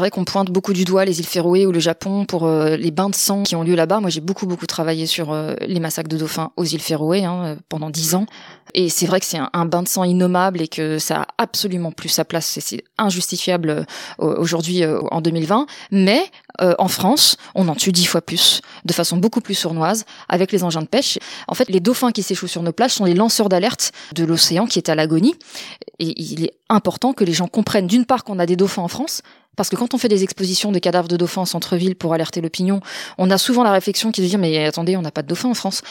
c'est vrai qu'on pointe beaucoup du doigt les îles Féroé ou le Japon pour les bains de sang qui ont lieu là-bas. Moi, j'ai beaucoup beaucoup travaillé sur les massacres de dauphins aux îles Féroé hein, pendant dix ans. Et c'est vrai que c'est un, bain de sang innommable et que ça a absolument plus sa place. C'est injustifiable aujourd'hui en 2020. Mais en France, on en tue dix fois plus, de façon beaucoup plus sournoise, avec les engins de pêche. En fait, les dauphins qui s'échouent sur nos plages sont les lanceurs d'alerte de l'océan qui est à l'agonie. Et il est important que les gens comprennent d'une part qu'on a des dauphins en France, parce que quand on fait des expositions de cadavres de dauphins en centre-ville pour alerter l'opinion, on a souvent la réflexion qui se dit mais attendez, on n'a pas de dauphins en France.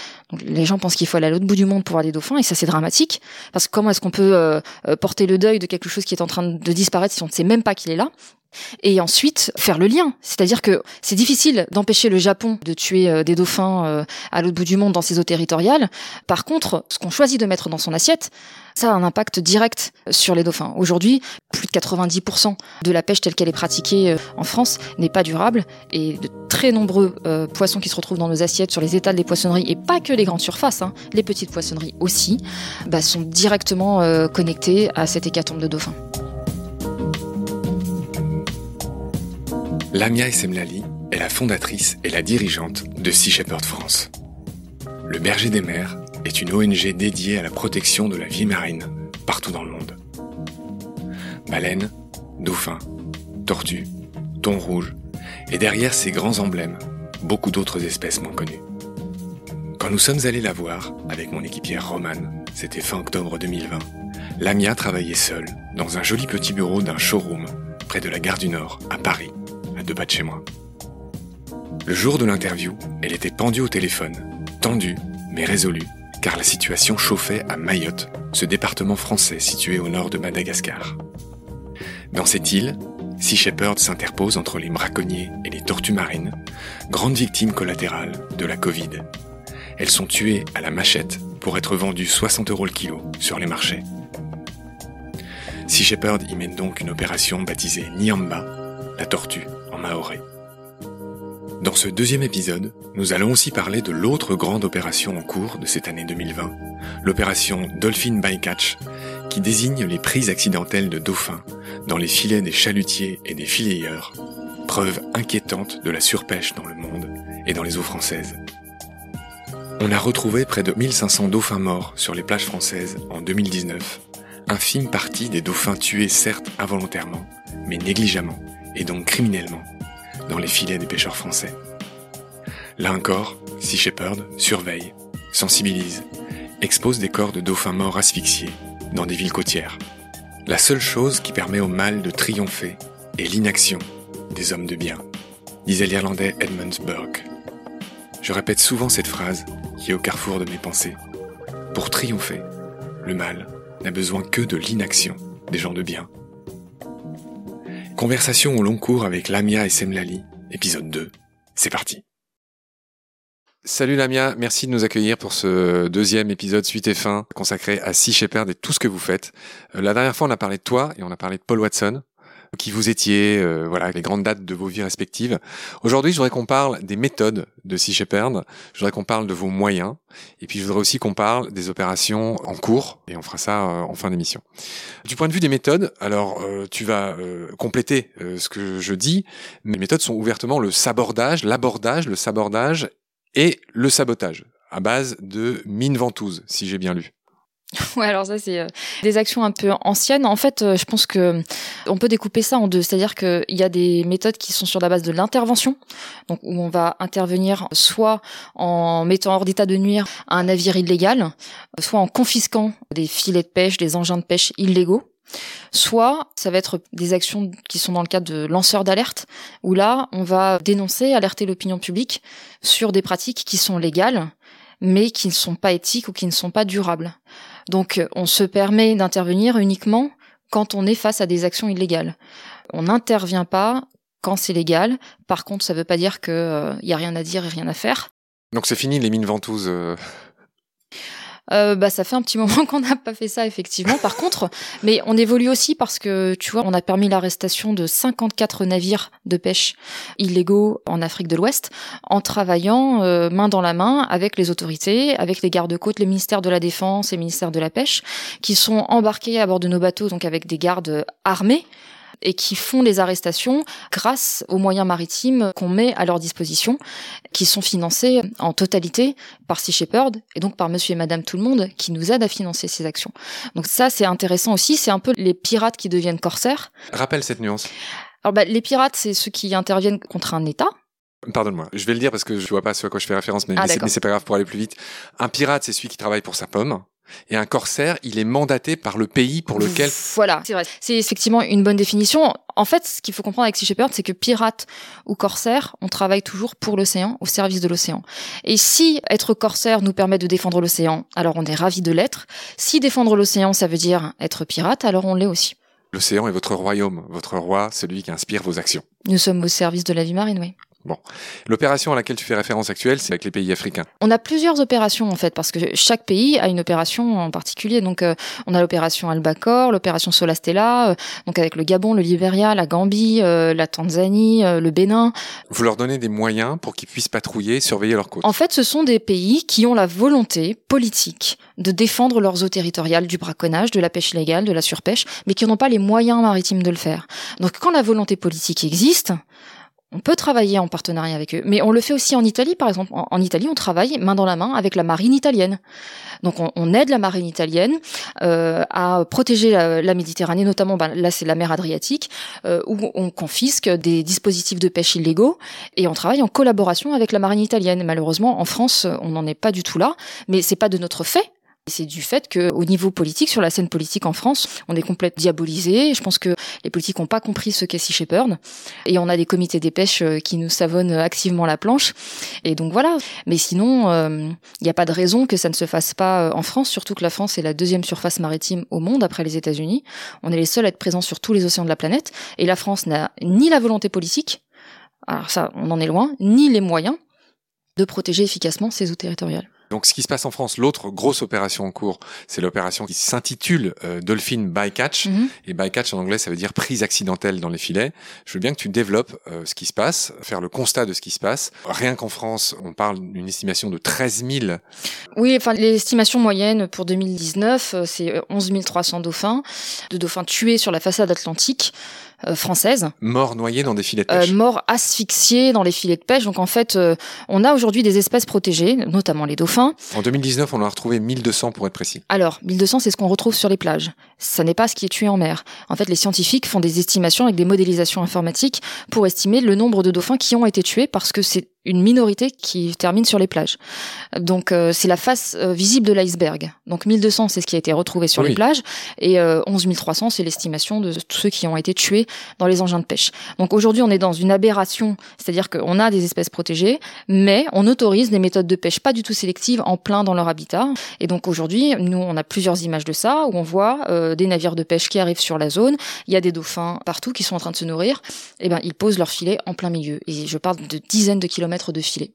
Les gens pensent qu'il faut aller à l'autre bout du monde pour voir des dauphins et ça c'est dramatique parce que comment est-ce qu'on peut euh, euh, porter le deuil de quelque chose qui est en train de disparaître si on ne sait même pas qu'il est là? Et ensuite faire le lien. C'est-à-dire que c'est difficile d'empêcher le Japon de tuer euh, des dauphins à l'autre bout du monde dans ses eaux territoriales. Par contre, ce qu'on choisit de mettre dans son assiette, ça a un impact direct sur les dauphins. Aujourd'hui, plus de 90% de la pêche telle qu'elle est pratiquée euh, en France n'est pas durable et de très nombreux euh, poissons qui se retrouvent dans nos assiettes sur les étals des poissonneries et pas que les grandes surfaces, hein, les petites poissonneries aussi, bah, sont directement euh, connectés à cette hécatombe de dauphins. Lamia Essemlali est la fondatrice et la dirigeante de Sea Shepherd France. Le berger des mers est une ONG dédiée à la protection de la vie marine partout dans le monde. Baleines, dauphins, tortues, thon rouge, et derrière ces grands emblèmes, beaucoup d'autres espèces moins connues. Quand nous sommes allés la voir avec mon équipière Romane, c'était fin octobre 2020, Lamia travaillait seule dans un joli petit bureau d'un showroom près de la gare du Nord, à Paris, à deux de chez moi. Le jour de l'interview, elle était pendue au téléphone, tendue mais résolue car la situation chauffait à Mayotte, ce département français situé au nord de Madagascar. Dans cette île, Sea Shepherd s'interpose entre les braconniers et les tortues marines, grandes victimes collatérales de la Covid. Elles sont tuées à la machette pour être vendues 60 euros le kilo sur les marchés. Sea Shepherd y mène donc une opération baptisée Nyamba, la tortue maoré. Dans ce deuxième épisode, nous allons aussi parler de l'autre grande opération en cours de cette année 2020, l'opération Dolphin Bycatch, qui désigne les prises accidentelles de dauphins dans les filets des chalutiers et des fileyeurs, preuve inquiétante de la surpêche dans le monde et dans les eaux françaises. On a retrouvé près de 1500 dauphins morts sur les plages françaises en 2019, infime partie des dauphins tués certes involontairement, mais négligemment et donc criminellement dans les filets des pêcheurs français. Là encore, Sea Shepherd surveille, sensibilise, expose des corps de dauphins morts asphyxiés dans des villes côtières. La seule chose qui permet au mal de triompher est l'inaction des hommes de bien, disait l'Irlandais Edmund Burke. Je répète souvent cette phrase qui est au carrefour de mes pensées. Pour triompher, le mal n'a besoin que de l'inaction des gens de bien. Conversation au long cours avec Lamia et Semlali, épisode 2. C'est parti. Salut Lamia, merci de nous accueillir pour ce deuxième épisode suite et fin consacré à Sea Shepherd et tout ce que vous faites. Euh, la dernière fois, on a parlé de toi et on a parlé de Paul Watson qui vous étiez, euh, voilà, les grandes dates de vos vies respectives. Aujourd'hui, je voudrais qu'on parle des méthodes de Sea Shepherd, je voudrais qu'on parle de vos moyens, et puis je voudrais aussi qu'on parle des opérations en cours, et on fera ça euh, en fin d'émission. Du point de vue des méthodes, alors euh, tu vas compléter ce que je dis, mes méthodes sont ouvertement le sabordage, l'abordage, le sabordage et le sabotage, à base de mine ventouse, si j'ai bien lu. Ouais, alors ça c'est euh, des actions un peu anciennes. En fait, euh, je pense que on peut découper ça en deux, c'est-à-dire qu'il y a des méthodes qui sont sur la base de l'intervention, donc où on va intervenir soit en mettant hors d'état de nuire un navire illégal, soit en confisquant des filets de pêche, des engins de pêche illégaux. Soit ça va être des actions qui sont dans le cadre de lanceurs d'alerte, où là on va dénoncer, alerter l'opinion publique sur des pratiques qui sont légales, mais qui ne sont pas éthiques ou qui ne sont pas durables. Donc on se permet d'intervenir uniquement quand on est face à des actions illégales. On n'intervient pas quand c'est légal. Par contre, ça ne veut pas dire qu'il n'y a rien à dire et rien à faire. Donc c'est fini les mines ventouses euh, euh, bah, ça fait un petit moment qu'on n'a pas fait ça, effectivement. Par contre, mais on évolue aussi parce que, tu vois, on a permis l'arrestation de 54 navires de pêche illégaux en Afrique de l'Ouest en travaillant euh, main dans la main avec les autorités, avec les gardes-côtes, les ministères de la Défense et ministères de la Pêche, qui sont embarqués à bord de nos bateaux, donc avec des gardes armés et qui font les arrestations grâce aux moyens maritimes qu'on met à leur disposition, qui sont financés en totalité par Sea Shepherd et donc par monsieur et madame tout le monde qui nous aident à financer ces actions. Donc ça, c'est intéressant aussi. C'est un peu les pirates qui deviennent corsaires. Rappelle cette nuance. Alors bah, les pirates, c'est ceux qui interviennent contre un État. Pardonne-moi, je vais le dire parce que je vois pas ce à quoi je fais référence, mais, Ah, mais c'est pas grave pour aller plus vite. Un pirate, c'est celui qui travaille pour sa pomme. Et un corsaire, il est mandaté par le pays pour lequel... Voilà, c'est vrai. C'est effectivement une bonne définition. En fait, ce qu'il faut comprendre avec Sea Shepherd, c'est que pirate ou corsaire, on travaille toujours pour l'océan, au service de l'océan. Et si être corsaire nous permet de défendre l'océan, alors on est ravi de l'être. Si défendre l'océan, ça veut dire être pirate, alors on l'est aussi. L'océan est votre royaume, votre roi, celui qui inspire vos actions. Nous sommes au service de la vie marine, oui. L'opération à laquelle tu fais référence actuelle, c'est avec les pays africains. On a plusieurs opérations en fait, parce que chaque pays a une opération en particulier. Donc, euh, on a l'opération Albacore, l'opération Solastella, euh, donc avec le Gabon, le Libéria, la Gambie, euh, la Tanzanie, euh, le Bénin. Vous leur donnez des moyens pour qu'ils puissent patrouiller, surveiller leurs côtes. En fait, ce sont des pays qui ont la volonté politique de défendre leurs eaux territoriales du braconnage, de la pêche illégale, de la surpêche, mais qui n'ont pas les moyens maritimes de le faire. Donc, quand la volonté politique existe, on peut travailler en partenariat avec eux, mais on le fait aussi en Italie, par exemple. En, Italie, on travaille main dans la main avec la marine italienne. Donc, on, aide la marine italienne euh, à protéger la, la Méditerranée, notamment ben, là, c'est la mer Adriatique, euh, où on confisque des dispositifs de pêche illégaux et on travaille en collaboration avec la marine italienne. Malheureusement, en France, on n'en est pas du tout là, mais c'est pas de notre fait. C'est du fait que, au niveau politique, sur la scène politique en France, on est complètement diabolisé. Je pense que les politiques n'ont pas compris ce qu'est Sea Shepherd. Et on a des comités des pêches euh, qui nous savonnent activement la planche. Et donc voilà. Mais sinon, euh, il n'y a pas de raison que ça ne se fasse pas euh, en France, surtout que la France est la deuxième surface maritime au monde après les États-Unis. On est les seuls à être présents sur tous les océans de la planète. Et la France n'a ni la volonté politique, alors ça, on en est loin, ni les moyens de protéger efficacement ses eaux territoriales. Donc ce qui se passe en France, l'autre grosse opération en cours, c'est l'opération qui s'intitule euh, Dolphin Bycatch. Mhm. Et bycatch en anglais, ça veut dire prise accidentelle dans les filets. Je veux bien que tu développes euh, ce qui se passe, faire le constat de ce qui se passe. Rien qu'en France, on parle d'une estimation de 13 000 Oui, enfin, l'estimation moyenne pour 2019, euh, c'est euh, 11 300 dauphins, de dauphins tués sur la façade atlantique euh, française, morts noyés dans des filets de euh, pêche. morts asphyxiés dans les filets de pêche. Donc en fait, euh, on a aujourd'hui des espèces protégées, notamment les dauphins. En 2019, on en a retrouvé 1200 pour être précis. Alors, 1200, c'est ce qu'on retrouve sur les plages. Ça n'est pas ce qui est tué en mer. En fait, les scientifiques font des estimations avec des modélisations informatiques pour estimer le nombre de dauphins qui ont été tués parce que c'est une minorité qui termine sur les plages. Donc, euh, c'est la face euh, visible de l'iceberg. Donc, 1200, c'est ce qui a été retrouvé sur Oui. les plages. Et euh, 11 300, c'est l'estimation de tous ceux qui ont été tués dans les engins de pêche. Donc, aujourd'hui, on est dans une aberration. C'est-à-dire qu'on a des espèces protégées, mais on autorise des méthodes de pêche pas du tout sélectives en plein dans leur habitat. Et donc aujourd'hui, nous, on a plusieurs images de ça où on voit euh, des navires de pêche qui arrivent sur la zone. Il y a des dauphins partout qui sont en train de se nourrir. Et ben, ils posent leur filet en plein milieu. Et je parle de dizaines de kilomètres de filets.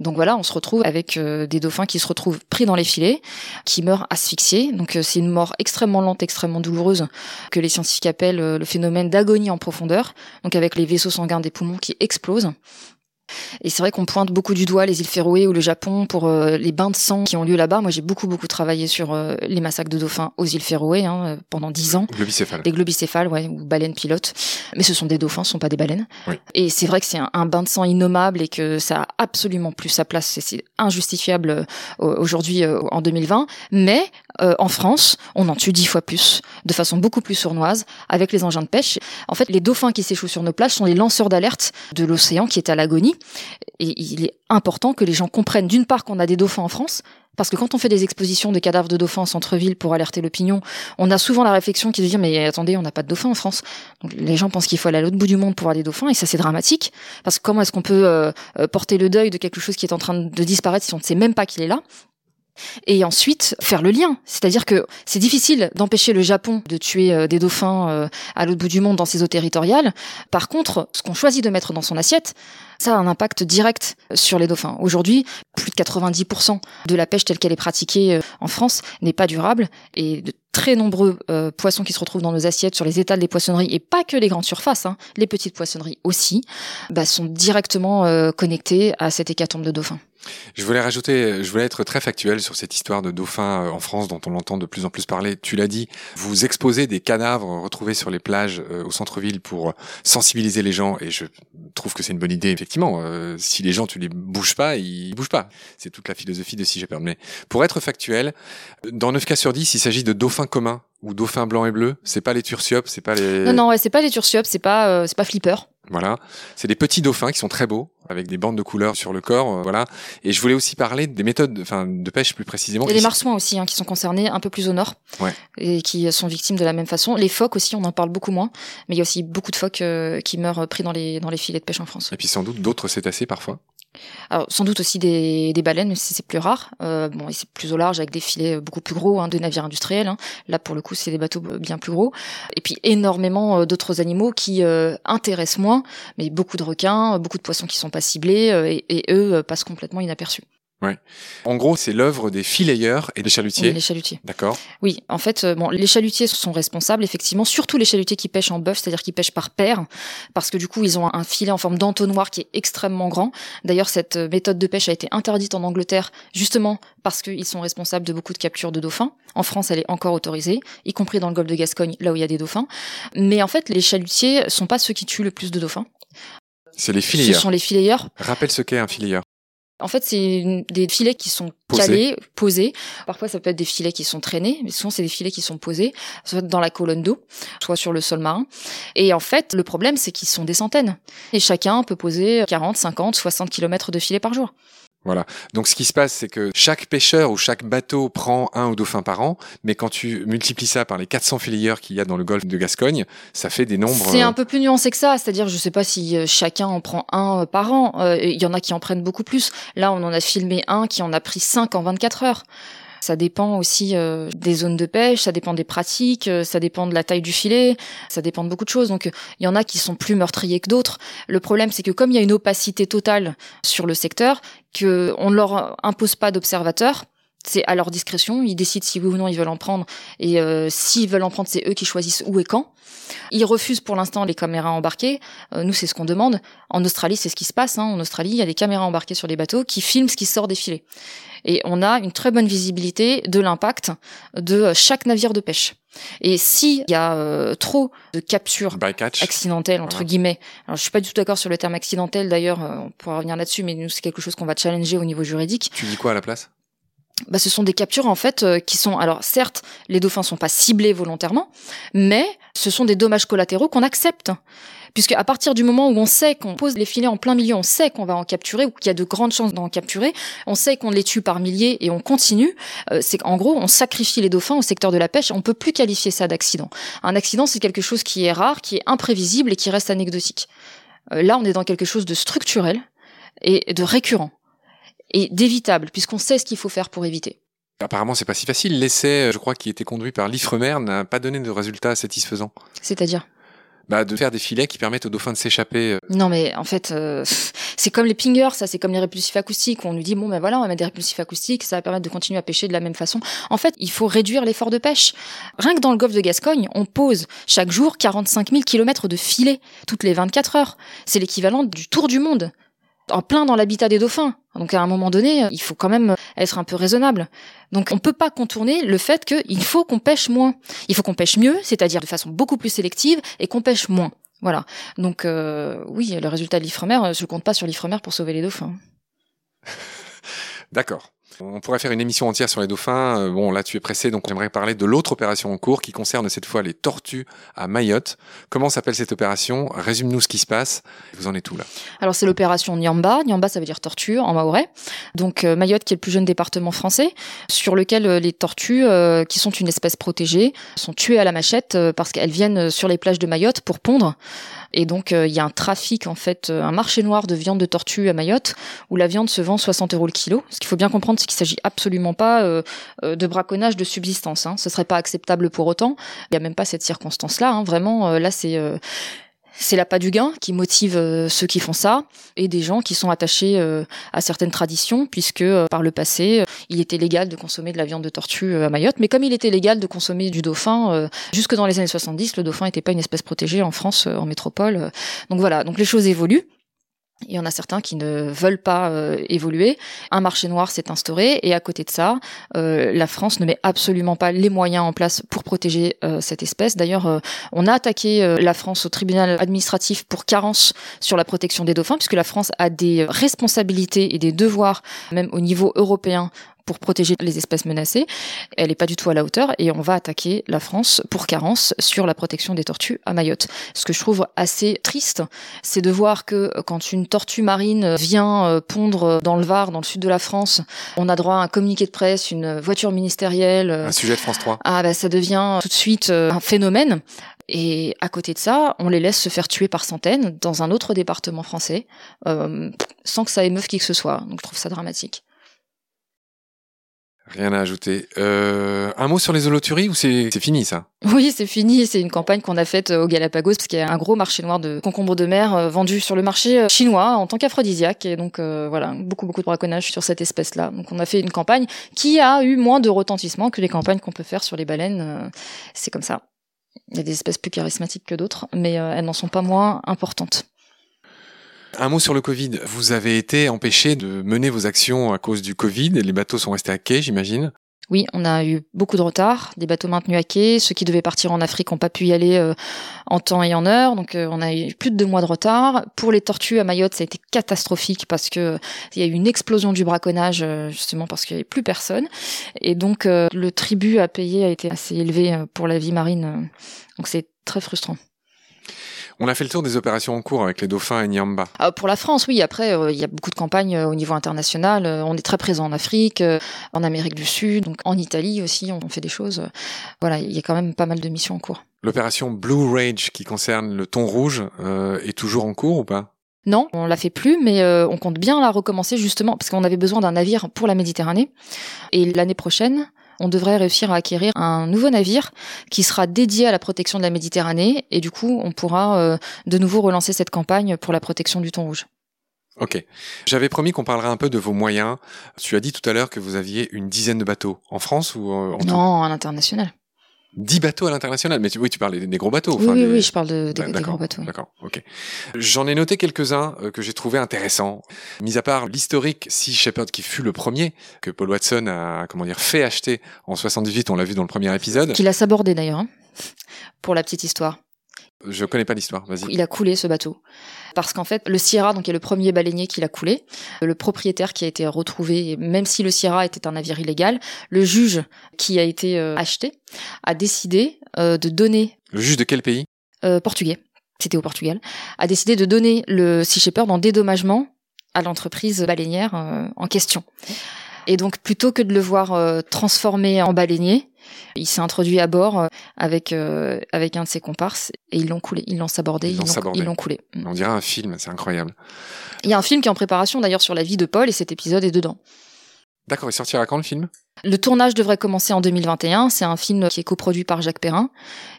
Donc voilà, on se retrouve avec euh, des dauphins qui se retrouvent pris dans les filets, qui meurent asphyxiés. Donc euh, c'est une mort extrêmement lente, extrêmement douloureuse, que les scientifiques appellent euh, le phénomène d'agonie en profondeur. Donc avec les vaisseaux sanguins des poumons qui explosent. Et c'est vrai qu'on pointe beaucoup du doigt les îles Féroé ou le Japon pour euh, les bains de sang qui ont lieu là-bas. Moi, j'ai beaucoup beaucoup travaillé sur euh, les massacres de dauphins aux îles Féroé hein, euh, pendant dix ans. Globicéphale. Les globicéphales, ouais, ou baleines pilotes. Mais ce sont des dauphins, ce sont pas des baleines. Oui. Et c'est vrai que c'est un, un bain de sang innommable et que ça a absolument plus sa place. C'est- C'est injustifiable euh, aujourd'hui en 2020. Mais euh, en France, on en tue dix fois plus, de façon beaucoup plus sournoise, avec les engins de pêche. En fait, les dauphins qui s'échouent sur nos plages sont les lanceurs d'alerte de l'océan qui est à l'agonie. Et il est important que les gens comprennent d'une part qu'on a des dauphins en France, parce que quand on fait des expositions de cadavres de dauphins en centre-ville pour alerter l'opinion, on a souvent la réflexion qui se dit mais attendez, on n'a pas de dauphins en France. Donc les gens pensent qu'il faut aller à l'autre bout du monde pour voir des dauphins et ça c'est dramatique parce que comment est-ce qu'on peut euh, euh, porter le deuil de quelque chose qui est en train de disparaître si on ne sait même pas qu'il est là? Et ensuite faire le lien, c'est-à-dire que c'est difficile d'empêcher le Japon de tuer euh, des dauphins euh, à l'autre bout du monde dans ses eaux territoriales. Par contre, ce qu'on choisit de mettre dans son assiette, ça a un impact direct sur les dauphins. Aujourd'hui, plus de 90% de la pêche telle qu'elle est pratiquée euh, en France n'est pas durable et de très nombreux poissons qui se retrouvent dans nos assiettes sur les étals des poissonneries et pas que les grandes surfaces, hein, les petites poissonneries aussi, bah, sont directement connectés à cette hécatombe de dauphins. Je voulais rajouter, je voulais être très factuel sur cette histoire de dauphins euh, en France dont on entend de plus en plus parler. Tu l'as dit, vous exposez des cadavres retrouvés sur les plages euh, au centre-ville pour sensibiliser les gens et je trouve que c'est une bonne idée effectivement. Euh, si les gens tu les bouges pas, ils bougent pas. C'est toute la philosophie de si j'ai permis. Pour être factuel, dans 9 cas sur 10, il s'agit de dauphins communs ou dauphins blancs et bleus. C'est pas les turciopes, c'est pas les. Non non, ouais, c'est pas les turciopes, c'est pas c'est pas flipper. Voilà, c'est des petits dauphins qui sont très beaux, avec des bandes de couleurs sur le corps, euh, voilà. Et je voulais aussi parler des méthodes, enfin, de pêche plus précisément. Il y a les marsouins aussi, hein, qui sont concernés un peu plus au nord, ouais. et qui sont victimes de la même façon. Les phoques aussi, on en parle beaucoup moins, mais il y a aussi beaucoup de phoques euh, qui meurent pris dans les dans les filets de pêche en France. Et puis sans doute d'autres cétacés parfois. Sans doute aussi des, baleines, si c'est plus rare. Euh, bon, c'est plus au large avec des filets beaucoup plus gros, hein, navires industriels. Hein. Là, pour le coup, c'est des bateaux bien plus gros. Et puis énormément euh, d'autres animaux qui euh, intéressent moins, mais beaucoup de requins, beaucoup de poissons qui sont pas ciblés euh, et, et, eux passent complètement inaperçus. Ouais. En gros, c'est l'œuvre des filayeurs et des chalutiers. Oui, les chalutiers. D'accord. Oui, en fait, euh, bon, les chalutiers sont responsables, effectivement, surtout les chalutiers qui pêchent en bœuf, c'est-à-dire qui pêchent par paire, parce que du coup, ils ont un filet en forme d'entonnoir qui est extrêmement grand. D'ailleurs, cette euh, méthode de pêche a été interdite en Angleterre, justement parce qu'ils sont responsables de beaucoup de captures de dauphins. En France, elle est encore autorisée, y compris dans le golfe de Gascogne, là où il y a des dauphins. Mais en fait, les chalutiers sont pas ceux qui tuent le plus de dauphins. C'est les filayeurs. Ce sont les filayeurs. Rappelle ce qu'est un filayeur. En fait, c'est des filets qui sont Posés. calés, posés. Parfois, ça peut être des filets qui sont traînés, mais souvent, c'est des filets qui sont posés, soit dans la colonne d'eau, soit sur le sol marin. Et en fait, le problème, c'est qu'ils sont des centaines. Et chacun peut poser 40, 50, 60 kilomètres de filets par jour. Voilà. Donc ce qui se passe, c'est que chaque pêcheur ou chaque bateau prend un ou deux dauphins par an, mais quand tu multiplies ça par les 400 fileyeurs qu'il y a dans le golfe de Gascogne, ça fait des nombres. C'est un peu plus nuancé que ça, c'est-à-dire je sais pas si euh, chacun en prend un euh, par an, Euh, il y en a qui en prennent beaucoup plus. Là, on en a filmé un qui en a pris 5 en 24 heures. Ça dépend aussi euh, des zones de pêche, ça dépend des pratiques, euh, ça dépend de la taille du filet, ça dépend de beaucoup de choses. Donc euh, il y en a qui sont plus meurtriers que d'autres. Le problème c'est que comme il y a une opacité totale sur le secteur, que on ne leur impose pas d'observateurs, c'est à leur discrétion, ils décident si oui ou non ils veulent en prendre et euh, s'ils veulent en prendre, c'est eux qui choisissent où et quand. Ils refusent pour l'instant les caméras embarquées. Euh, nous, c'est ce qu'on demande. En Australie, c'est ce qui se passe. Hein. En Australie, il y a des caméras embarquées sur les bateaux qui filment ce qui sort des filets. Et on a une très bonne visibilité de l'impact de chaque navire de pêche. Et s'il y a euh, trop de captures accidentelles entre Voilà. guillemets, alors je suis pas du tout d'accord sur le terme accidentel d'ailleurs, euh, on pourra revenir là-dessus, mais nous c'est quelque chose qu'on va challenger au niveau juridique. Tu dis quoi à la place? Bah, ce sont des captures en fait euh, qui sont alors certes les dauphins sont pas ciblés volontairement, mais ce sont des dommages collatéraux qu'on accepte. Puisque à partir du moment où on sait qu'on pose les filets en plein milieu, on sait qu'on va en capturer ou qu'il y a de grandes chances d'en capturer, on sait qu'on les tue par milliers et on continue, euh, c'est qu'en gros on sacrifie les dauphins au secteur de la pêche, on peut plus qualifier ça d'accident. Un accident c'est quelque chose qui est rare, qui est imprévisible et qui reste anecdotique. Euh, là on est dans quelque chose de structurel et de récurrent et d'évitable puisqu'on sait ce qu'il faut faire pour éviter. Apparemment, c'est pas si facile. L'essai, euh, je crois, qui était conduit par l'Ifremer n'a pas donné de résultats satisfaisants. C'est-à-dire? Bah, de faire des filets qui permettent aux dauphins de s'échapper. euh, Non, mais en fait, euh, c'est comme les pingers, ça, c'est comme les répulsifs acoustiques. On nous dit, bon, ben voilà, on va mettre des répulsifs acoustiques, ça va permettre de continuer à pêcher de la même façon. En fait, il faut réduire l'effort de pêche. Rien que dans le golfe de Gascogne, on pose chaque jour 45 000 kilomètres de filets, toutes les 24 heures. C'est l'équivalent du tour du monde, en plein dans l'habitat des dauphins. Donc à un moment donné, il faut quand même être un peu raisonnable. Donc on peut pas contourner le fait qu'il faut qu'on pêche moins. Il faut qu'on pêche mieux, c'est-à-dire de façon beaucoup plus sélective, et qu'on pêche moins. Voilà. Donc euh, oui, le résultat de l'Ifremer, euh, je compte pas sur l'Ifremer pour sauver les dauphins. D'accord. On pourrait faire une émission entière sur les dauphins. Euh, Bon, là, tu es pressé, donc j'aimerais parler de l'autre opération en cours qui concerne cette fois les tortues à Mayotte. Comment s'appelle cette opération? Résume-nous ce qui se passe. Vous en êtes où là? Alors c'est l'opération Nyamba. Nyamba, ça veut dire tortue en maorais. Donc euh, Mayotte, qui est le plus jeune département français, sur lequel euh, les tortues, qui sont une espèce protégée, sont tuées à la machette parce qu'elles viennent sur les plages de Mayotte pour pondre. Et donc euh, il y a un trafic en fait, euh, un marché noir de viande de tortue à Mayotte où la viande se vend 60 euros le kilo. Ce qu'il faut bien comprendre, c'est qu'il s'agit absolument pas euh, de braconnage de subsistance. Hein. Ce serait pas acceptable pour autant. Il y a même pas cette circonstance-là. Hein. Vraiment, là c'est c'est l'appât du gain qui motive euh, ceux qui font ça et des gens qui sont attachés euh, à certaines traditions puisque euh, par le passé il était légal de consommer de la viande de tortue à Mayotte. Mais comme il était légal de consommer du dauphin jusque dans les années 70 le dauphin n'était pas une espèce protégée en France en métropole donc voilà. Donc les choses évoluent Il y en a certains qui ne veulent pas euh, évoluer. Un marché noir s'est instauré et à côté de ça, euh, la France ne met absolument pas les moyens en place pour protéger euh, cette espèce. D'ailleurs, on a attaqué la France au tribunal administratif pour carence sur la protection des dauphins, puisque la France a des responsabilités et des devoirs, même au niveau européen, pour protéger les espèces menacées. Elle n'est pas du tout à la hauteur et on va attaquer la France pour carence sur la protection des tortues à Mayotte. Ce que je trouve assez triste, c'est de voir que quand une tortue marine vient euh, pondre dans le Var, dans le sud de la France, on a droit à un communiqué de presse, une voiture ministérielle. Un sujet de France 3. Ah bah ça devient tout de suite euh, un phénomène. Et à côté de ça, on les laisse se faire tuer par centaines dans un autre département français, euh, sans que ça émeuve qui que ce soit. Donc je trouve ça dramatique. Rien à ajouter. Euh, un mot sur les holoturies ou c'est fini ça? Oui, c'est fini. C'est une campagne qu'on a faite euh, au Galapagos parce qu'il y a un gros marché noir de concombres de mer euh, vendu sur le marché chinois en tant qu'aphrodisiaque. Et donc voilà, beaucoup beaucoup de braconnage sur cette espèce-là. Donc on a fait une campagne qui a eu moins de retentissement que les campagnes qu'on peut faire sur les baleines. C'est comme ça. Il y a des espèces plus charismatiques que d'autres, mais elles n'en sont pas moins importantes. Un mot sur le Covid. Vous avez été empêché de mener vos actions à cause du Covid. Les bateaux sont restés à quai, j'imagine. Oui, on a eu beaucoup de retard, des bateaux maintenus à quai. Ceux qui devaient partir en Afrique n'ont pas pu y aller euh, en temps et en heure, donc euh, on a eu plus de deux mois de retard. Pour les tortues à Mayotte, ça a été catastrophique parce que il y a eu une explosion du braconnage euh, justement parce qu'il n'y avait plus personne, et donc le tribut à payer a été assez élevé pour la vie marine, donc c'est très frustrant. On a fait le tour des opérations en cours avec les dauphins et Nyamba. Ah, pour la France, oui. Après, euh, il y a beaucoup de campagnes euh, au niveau international. Euh, on est très présent en Afrique, en Amérique du Sud, donc en Italie aussi. On fait des choses. Voilà, il y a quand même pas mal de missions en cours. L'opération Blue Rage qui concerne le thon rouge est toujours en cours ou pas? Non, on la fait plus, mais on compte bien la recommencer justement parce qu'on avait besoin d'un navire pour la Méditerranée. Et l'année prochaine, on devrait réussir à acquérir un nouveau navire qui sera dédié à la protection de la Méditerranée et du coup on pourra euh, de nouveau relancer cette campagne pour la protection du thon rouge. Ok. J'avais promis qu'on parlerait un peu de vos moyens. Tu as dit tout à l'heure que vous aviez une dizaine de bateaux en France ou euh, en Non, à l'international. 10 bateaux à l'international, mais oui, tu parles des, gros bateaux. oui, oui, je parle de, des, gros bateaux. D'accord, ok. J'en ai noté quelques-uns euh, que j'ai trouvé intéressants. Mis à part l'historique Sea Shepherd qui fut le premier que Paul Watson a, comment dire, fait acheter en 78, on l'a vu dans le premier épisode. Qu'il a sabordé d'ailleurs, hein, pour la petite histoire. Je connais pas l'histoire, vas-y. Il a coulé ce bateau. Parce qu'en fait, le Sierra, donc, est le premier baleinier qui l'a coulé. Le propriétaire qui a été retrouvé, même si le Sierra était un navire illégal, le juge qui a été euh, acheté a décidé euh, de donner. Le juge de quel pays? Euh, Portugais. C'était au Portugal. A décidé de donner le Sea Shepherd en dédommagement à l'entreprise baleinière en question. Et donc, plutôt que de le voir transformé en baleinier, il s'est introduit à bord euh, avec euh, avec un de ses comparses et ils l'ont coulé, ils l'ont sabordé, ils l'ont coulé. Mm. On dirait un film, c'est incroyable. Il y a un film qui est en préparation d'ailleurs sur la vie de Paul et cet épisode est dedans. D'accord, il sortira quand le film? Le tournage devrait commencer en 2021. C'est un film qui est coproduit par Jacques Perrin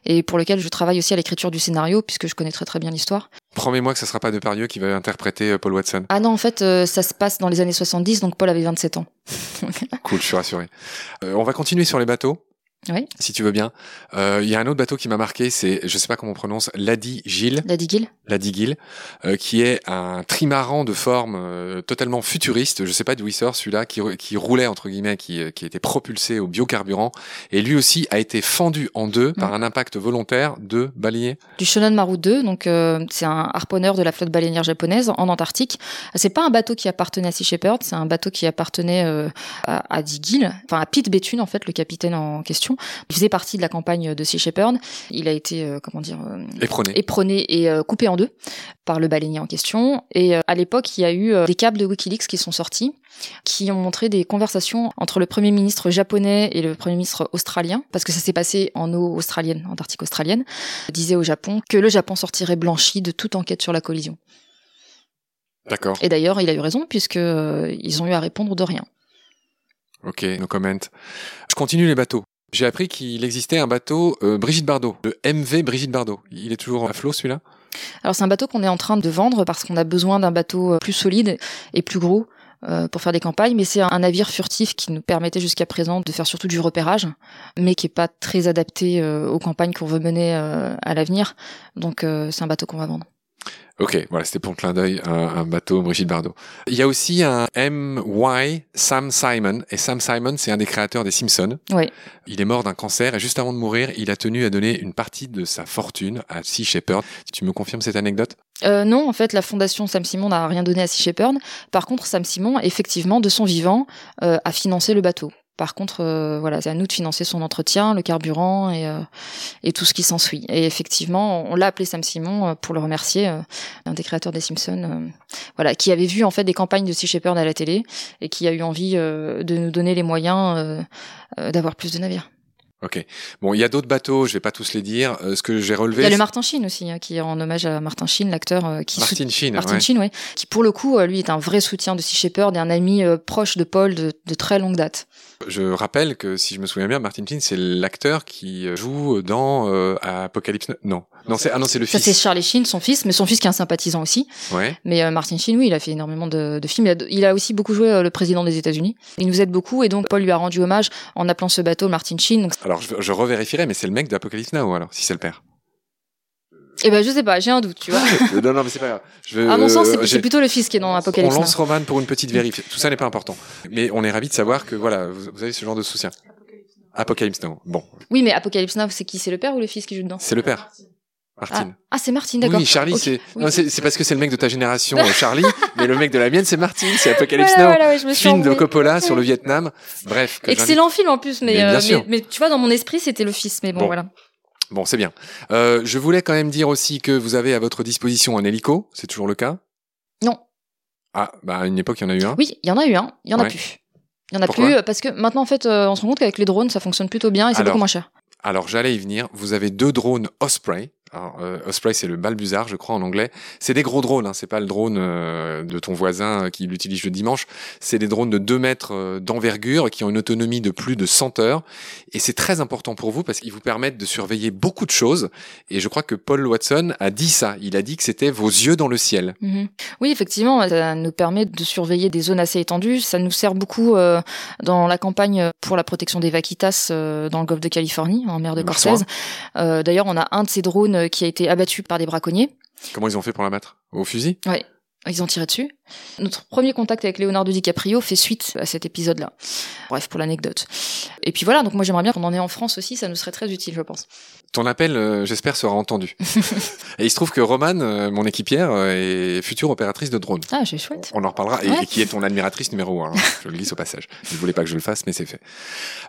et pour lequel je travaille aussi à l'écriture du scénario puisque je connais très très bien l'histoire. Promets-moi que ce sera pas Depardieu qui va interpréter euh, Paul Watson. Ah non, en fait, ça se passe dans les années 70, donc Paul avait 27 ans. cool, je suis rassuré. on va continuer sur les bateaux. Oui. Si tu veux bien. Euh, il y a un autre bateau qui m'a marqué, c'est, je sais pas comment on prononce, Lady Gilles. Lady Gilles. Lady Gilles, euh, qui est un trimaran de forme euh, totalement futuriste. Je sais pas d'où il sort celui-là, qui, qui roulait entre guillemets, qui, qui était propulsé au biocarburant, et lui aussi a été fendu en deux par mm. un impact volontaire de baleiniers. Du Shonan Maru 2, donc c'est un harponneur de la flotte baleinière japonaise en Antarctique. C'est pas un bateau qui appartenait à Sea Shepherd, c'est un bateau qui appartenait à, à Gilles, enfin à Pete Bethune en fait, le capitaine en question il faisait partie de la campagne de Sea Shepherd. Il a été, euh, comment dire, euh, éproné. et euh, coupé en deux par le baleinier en question. Et à l'époque, il y a eu des câbles de WikiLeaks qui sont sortis qui ont montré des conversations entre le premier ministre japonais et le premier ministre australien, parce que ça s'est passé en eau australienne, Antarctique australienne, disait au Japon que le Japon sortirait blanchi de toute enquête sur la collision. D'accord. Et d'ailleurs, il a eu raison, puisque ils ont eu à répondre de rien. Ok, no comment. Je continue les bateaux. J'ai appris qu'il existait un bateau euh, Brigitte Bardot, le MV Brigitte Bardot. Il est toujours à flot celui-là? Alors c'est un bateau qu'on est en train de vendre parce qu'on a besoin d'un bateau euh, plus solide et plus gros euh, pour faire des campagnes, mais c'est un navire furtif qui nous permettait jusqu'à présent de faire surtout du repérage, mais qui est pas très adapté aux campagnes qu'on veut mener à l'avenir. Donc c'est un bateau qu'on va vendre. Ok, voilà, c'était pour le clin d'œil, un, un, bateau Brigitte Bardot. Il y a aussi un M.Y. Sam Simon. Et Sam Simon, c'est un des créateurs des Simpsons. Oui. Il est mort d'un cancer et juste avant de mourir, il a tenu à donner une partie de sa fortune à Sea Shepherd. Tu me confirmes cette anecdote? Euh, Non, en fait, la fondation Sam Simon n'a rien donné à Sea Shepherd. Par contre, Sam Simon, effectivement, de son vivant, euh, a financé le bateau. Par contre, euh, voilà, c'est à nous de financer son entretien, le carburant et, euh, et tout ce qui s'ensuit. Et effectivement, on l'a appelé Sam Simon euh, pour le remercier, un des créateurs des Simpsons, voilà, qui avait vu en fait des campagnes de Sea Shepherd à la télé et qui a eu envie de nous donner les moyens d'avoir plus de navires. Ok. Bon, il y a d'autres bateaux, je vais pas tous les dire. Euh, ce que j'ai relevé. Il y a le Martin Sheen aussi, hein, qui est en hommage à Martin Sheen, l'acteur euh, qui. Martin Sheen, Martin ouais. Sheen, oui. Qui pour le coup, euh, lui, est un vrai soutien de Sea Shepherd et un ami euh, proche de Paul de, de, très longue date. Je rappelle que si je me souviens bien, Martin Sheen, c'est l'acteur qui joue dans euh, Apocalypse. Non, non, c'est ah non, c'est le Ça, fils. c'est Charlie Sheen, son fils, mais son fils qui est un sympathisant aussi. Ouais. Mais euh, Martin Sheen, oui, il a fait énormément de, de films. Il a, il a, aussi beaucoup joué euh, le président des États-Unis. Il nous aide beaucoup et donc Paul lui a rendu hommage en appelant ce bateau Martin Sheen. Donc... Alors je, je revérifierai, mais c'est le mec d'Apocalypse Now alors, si c'est le père. Eh ben je sais pas, j'ai un doute, tu vois. non, non, mais c'est pas grave. Je, à mon sens, c'est euh, plutôt le fils qui est dans Apocalypse. On lance. Roman pour une petite vérif. Tout ça n'est pas important. Mais on est ravi de savoir que voilà, vous, vous avez ce genre de soutien. Apocalypse Now. Bon, Oui, mais Apocalypse Now, c'est qui? C'est le père ou le fils qui joue dedans? C'est le père. Ah, Martin. ah, c'est Martin, d'accord. Oui, Charlie, Ok. c'est Oui. non, c'est c'est parce que c'est le mec de ta génération, euh, Charlie, mais le mec de la mienne, c'est Martin, c'est Apocalypse Voilà, Now. voilà, ouais, je me suis Film de. Coppola sur le Vietnam. Bref. Excellent film en plus, mais, Mais bien euh, sûr. mais, mais tu vois, dans mon esprit, c'était le fils. Mais bon, Bon. voilà. Bon, c'est bien. Euh, je voulais quand même dire aussi que vous avez à votre disposition un hélico, c'est toujours le cas? Non. Ah, bah à une époque, il y en a eu un. Oui, il y en a eu un, il y en a plus. Il y en a Pourquoi? plus euh, parce que maintenant, en fait, euh, on se rend compte qu'avec les drones, ça fonctionne plutôt bien et c'est beaucoup moins cher. Alors j'allais y venir. Vous avez deux drones Osprey. Alors, euh, Osprey, c'est le balbuzard, je crois en anglais. C'est des gros drones. Hein. C'est pas le drone euh, de ton voisin euh, qui l'utilise le dimanche. C'est des drones de 2 mètres euh, d'envergure qui ont une autonomie de plus de 100 heures. Et c'est très important pour vous parce qu'ils vous permettent de surveiller beaucoup de choses. Et je crois que Paul Watson a dit ça. Il a dit que c'était vos yeux dans le ciel. Mhm. Oui, effectivement, ça nous permet de surveiller des zones assez étendues. Ça nous sert beaucoup dans la campagne pour la protection des vaquitas dans le golfe de Californie, en mer de Cortez. D'ailleurs, on a un de ces drones qui a été abattu par des braconniers. Comment ils ont fait pour la battre? Au fusil? Ils ont tiré dessus. Notre premier contact avec Leonardo DiCaprio fait suite à cet épisode-là. Bref, pour l'anecdote. Et puis voilà, donc moi j'aimerais bien qu'on en ait en France aussi, ça nous serait très utile, je pense. Ton appel, euh, j'espère, sera entendu. et il se trouve que Romane, euh, mon équipière, euh, est future opératrice de drone. Ah, c'est chouette. On en reparlera. Et, Ouais. et qui est ton admiratrice numéro un. hein. Je le glisse au passage. Je ne voulais pas que je le fasse, mais c'est fait.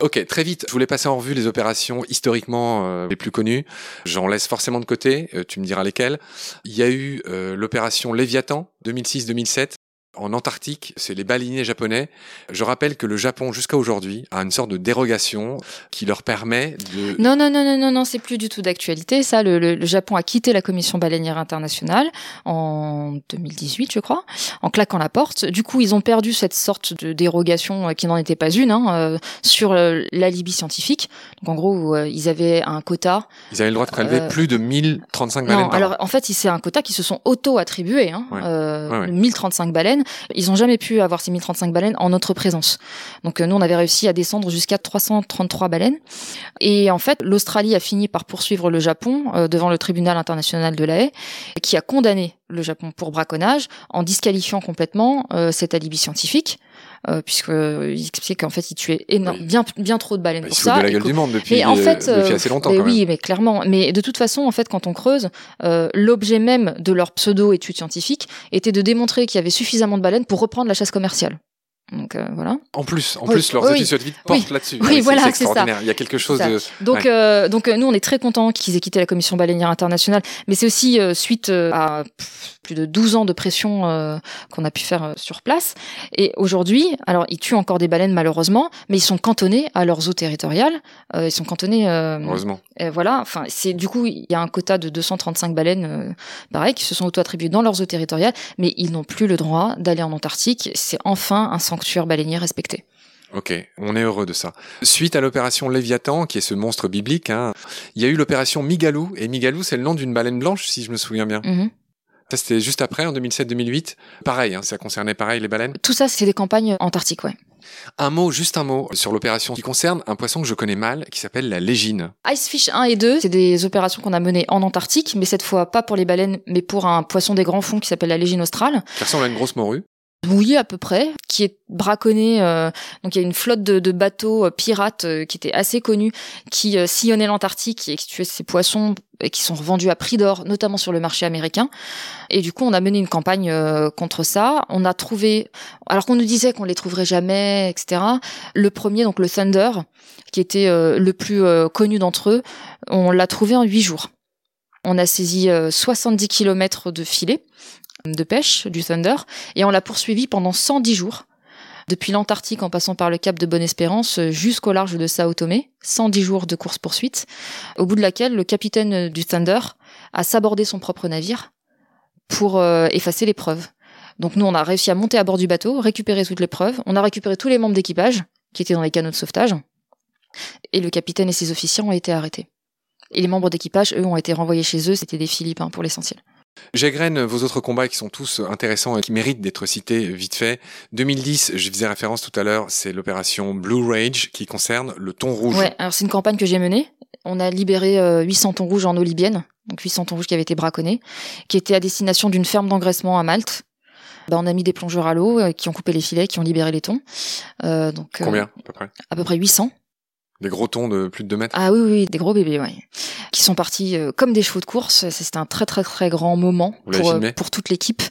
Ok, très vite. Je voulais passer en revue les opérations historiquement euh, les plus connues. J'en laisse forcément de côté. tu me diras lesquelles. Il y a eu l'opération Léviathan 2006-2007. En Antarctique, c'est les baleiniers japonais. Je rappelle que le Japon, jusqu'à aujourd'hui, a une sorte de dérogation qui leur permet de... Non, non, non, non, non, non, c'est plus du tout d'actualité. Ça, le, le- le Japon a quitté la Commission baleinière internationale en 2018, je crois, en claquant la porte. Du coup, ils ont perdu cette sorte de dérogation euh, qui n'en était pas une hein, euh, sur euh, l'alibi scientifique. Donc, en gros, euh, ils avaient un quota. Ils avaient le droit de prélever Euh, plus de 1035 baleines Non, par alors an. en fait, c'est un quota qui se sont auto-attribués. Hein, Ouais. Ouais, ouais. 1035 baleines. Ils ont jamais pu avoir ces 1035 baleines en notre présence. Donc euh, nous, on avait réussi à descendre jusqu'à 333 baleines. Et en fait, l'Australie a fini par poursuivre le Japon euh, devant le tribunal international de la Haye, qui a condamné le Japon pour braconnage en disqualifiant complètement euh, cet alibi scientifique, euh, puisque euh, il expliquait qu'en fait, il tuait énorme, bien, bien trop de baleines Bah, pour ça. de la gueule du monde depuis, mais en euh, fait, depuis euh, assez longtemps mais quand même. oui, mais clairement. Mais de toute façon, en fait, quand on creuse, euh, l'objet même de leur pseudo-étude scientifique était de démontrer qu'il y avait suffisamment de baleines pour reprendre la chasse commerciale. Donc euh, voilà. En plus, en Oui, plus, leurs oui, études portent Oui. là-dessus. Oui, c'est- voilà, c'est ça. Il y a quelque chose de. Donc, Ouais. euh, donc nous, on est très contents qu'ils aient quitté la Commission baleinière internationale, mais c'est aussi euh, suite à pff, plus de 12 ans de pression euh, qu'on a pu faire euh, sur place. Et aujourd'hui, alors ils tuent encore des baleines malheureusement, mais ils sont cantonnés à leurs eaux territoriales. Euh, ils sont cantonnés. Heureusement. Voilà, enfin, c'est du coup, il y a un quota de 235 baleines, pareil, qui se sont auto-attribuées dans leurs eaux territoriales, mais ils n'ont plus le droit d'aller en Antarctique. C'est enfin un sanctuaire baleinier respecté. Ok, on est heureux de ça. Suite à l'opération Léviathan, qui est ce monstre biblique, hein, il y a eu l'opération Migalou. Et Migalou, c'est le nom d'une baleine blanche, si je me souviens bien. Mhm. Ça, c'était juste après, en 2007-2008. Pareil, hein, ça concernait pareil les baleines. Tout ça, c'est des campagnes antarctiques, ouais. Un mot, juste un mot sur l'opération qui concerne un poisson que je connais mal, qui s'appelle la légine. Icefish 1 et 2, c'est des opérations qu'on a menées en Antarctique, mais cette fois pas pour les baleines, mais pour un poisson des grands fonds qui s'appelle la légine australe. Qui ressemble à une grosse morue. Oui, à peu près, qui est braconné. Euh, donc il y a une flotte de, bateaux euh, pirates euh, qui était assez connue, qui euh, sillonnaient l'Antarctique et qui tuaient ces poissons et qui sont revendus à prix d'or, notamment sur le marché américain. Et du coup, on a mené une campagne contre ça. On a trouvé, alors qu'on nous disait qu'on les trouverait jamais, etc. Le premier, donc le Thunder, qui était le plus connu d'entre eux, on l'a trouvé en huit jours. On a saisi 70 km de filets de pêche du Thunder et on l'a poursuivi pendant 110 jours depuis l'Antarctique en passant par le cap de Bonne-Espérance jusqu'au large de Sao Tomé, 110 jours de course-poursuite, au bout de laquelle le capitaine du Thunder a sabordé son propre navire pour euh, effacer les preuves. Donc nous, on a réussi à monter à bord du bateau, récupérer toutes les preuves, on a récupéré tous les membres d'équipage qui étaient dans les canots de sauvetage, et le capitaine et ses officiers ont été arrêtés. Et les membres d'équipage, eux, ont été renvoyés chez eux, c'était des Philippins pour l'essentiel. J'agrène vos autres combats qui sont tous intéressants et qui méritent d'être cités vite fait. 2010, je faisais référence tout à l'heure, c'est l'opération Blue Rage qui concerne le thon rouge. Ouais, alors c'est une campagne que j'ai menée. On a libéré 800 euh, thons rouges en eau libyenne, donc 800 thons rouges qui avaient été braconnés, qui étaient à destination d'une ferme d'engraissement à Malte. Bah, on a mis des plongeurs à l'eau euh, qui ont coupé les filets, qui ont libéré les thons. Euh, donc, Combien à peu près? À peu près 800. Des gros thons de plus de 2 mètres Ah oui, oui, des gros bébés, oui. Qui sont partis euh, comme des chevaux de course. C'était un très, très, très grand moment pour, euh, pour toute l'équipe.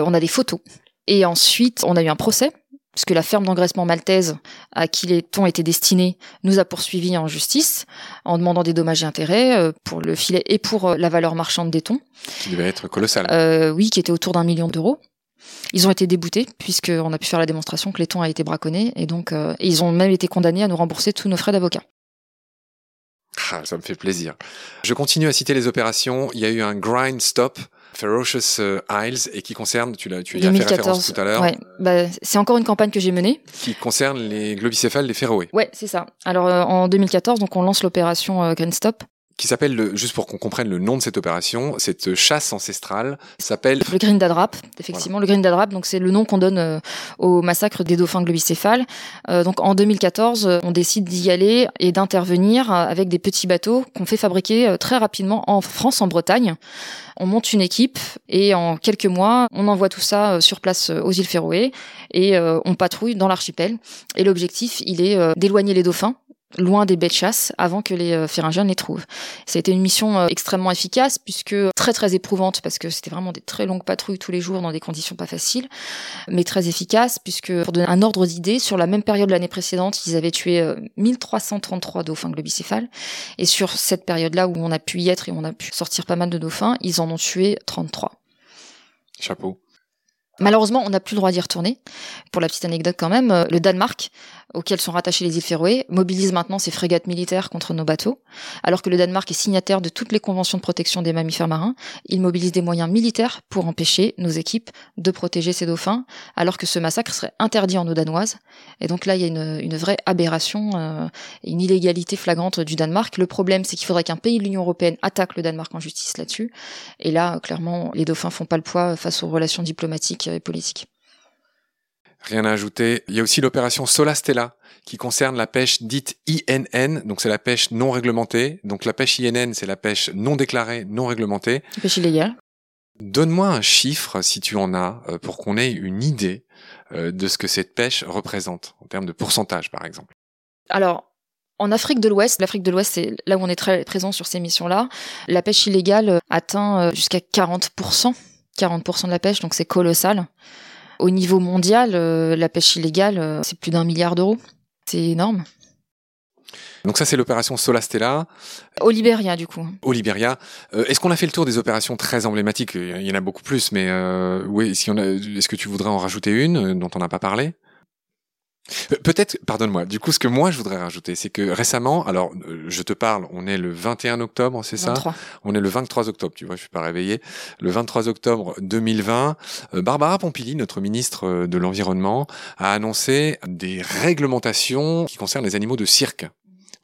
On a des photos. Et ensuite, on a eu un procès, puisque la ferme d'engraissement maltaise à qui les thons étaient destinés nous a poursuivis en justice en demandant des dommages et intérêts euh, pour le filet et pour la valeur marchande des thons. Qui devait être colossale. Euh, oui, qui était autour d'un million d'euros. Ils ont été déboutés puisqu'on a pu faire la démonstration que les thons a été braconnés et donc euh, ils ont même été condamnés à nous rembourser tous nos frais d'avocat. Ah, ça me fait plaisir. Je continue à citer les opérations. Il y a eu un grind stop Ferocious euh, Isles et qui concerne, tu, l'as, tu y as fait référence tout à l'heure. Ouais, bah, c'est encore une campagne que j'ai menée. Qui concerne les globicéphales des Féroé. Ouais, c'est ça. Alors euh, en 2014, donc on lance l'opération Grind Stop qui s'appelle, juste pour qu'on comprenne le nom de cette opération, cette chasse ancestrale s'appelle... Le Green d'Adrap, effectivement. Le Green d'Adrap, donc c'est le nom qu'on donne euh, au massacre des dauphins globicéphales. Euh, donc en 2014, on décide d'y aller et d'intervenir avec des petits bateaux qu'on fait fabriquer euh, très rapidement en France, en Bretagne. On monte une équipe et en quelques mois, on envoie tout ça sur place aux îles Féroé et on patrouille dans l'archipel. Et l'objectif, il est d'éloigner les dauphins loin des baies de chasse avant que les euh, Féringiens les trouvent. Ça a été une mission euh, extrêmement efficace puisque très très éprouvante parce que c'était vraiment des très longues patrouilles tous les jours dans des conditions pas faciles, mais très efficace puisque pour donner un ordre d'idée, sur la même période de l'année précédente, ils avaient tué 1333 euh, dauphins globicéphales et sur cette période-là où on a pu y être et on a pu sortir pas mal de dauphins, ils en ont tué 33. Chapeau. Malheureusement, on n'a plus le droit d'y retourner. Pour la petite anecdote quand même, le Danemark auxquels sont rattachées les îles Féroé mobilisent maintenant ses frégates militaires contre nos bateaux. Alors que le Danemark est signataire de toutes les conventions de protection des mammifères marins, il mobilise des moyens militaires pour empêcher nos équipes de protéger ces dauphins, alors que ce massacre serait interdit en eau danoise. Et donc là, il y a une, une vraie aberration, euh, une illégalité flagrante du Danemark. Le problème, c'est qu'il faudrait qu'un pays de l'Union européenne attaque le Danemark en justice là-dessus. Et là, clairement, les dauphins font pas le poids face aux relations diplomatiques et politiques. Rien à ajouter. Il y a aussi l'opération Solastella qui concerne la pêche dite INN, donc c'est la pêche non réglementée. Donc la pêche INN, c'est la pêche non déclarée, non réglementée. Pêche illégale. Donne-moi un chiffre, si tu en as, euh, pour qu'on ait une idée euh, de ce que cette pêche représente, en termes de pourcentage, par exemple. Alors, en Afrique de l'Ouest, l'Afrique de l'Ouest, c'est là où on est très présent sur ces missions-là, la pêche illégale atteint euh, jusqu'à 40%. 40% de la pêche, donc c'est colossal. Au niveau mondial, euh, la pêche illégale, euh, c'est plus d'un milliard d'euros. C'est énorme. Donc ça, c'est l'opération Solastella. Au Libéria, du coup. Au Libéria. Euh, est-ce qu'on a fait le tour des opérations très emblématiques? Il y en a beaucoup plus, mais oui, est-ce que tu voudrais en rajouter une dont on n'a pas parlé? Peut-être, pardonne-moi, du coup, ce que moi je voudrais rajouter, c'est que récemment, alors euh, je te parle, on est le 21 octobre, c'est ça? On est le 23 octobre, tu vois, je suis pas réveillé. Le 23 octobre 2020, euh, Barbara Pompili, notre ministre euh, de l'Environnement, a annoncé des réglementations qui concernent les animaux de cirque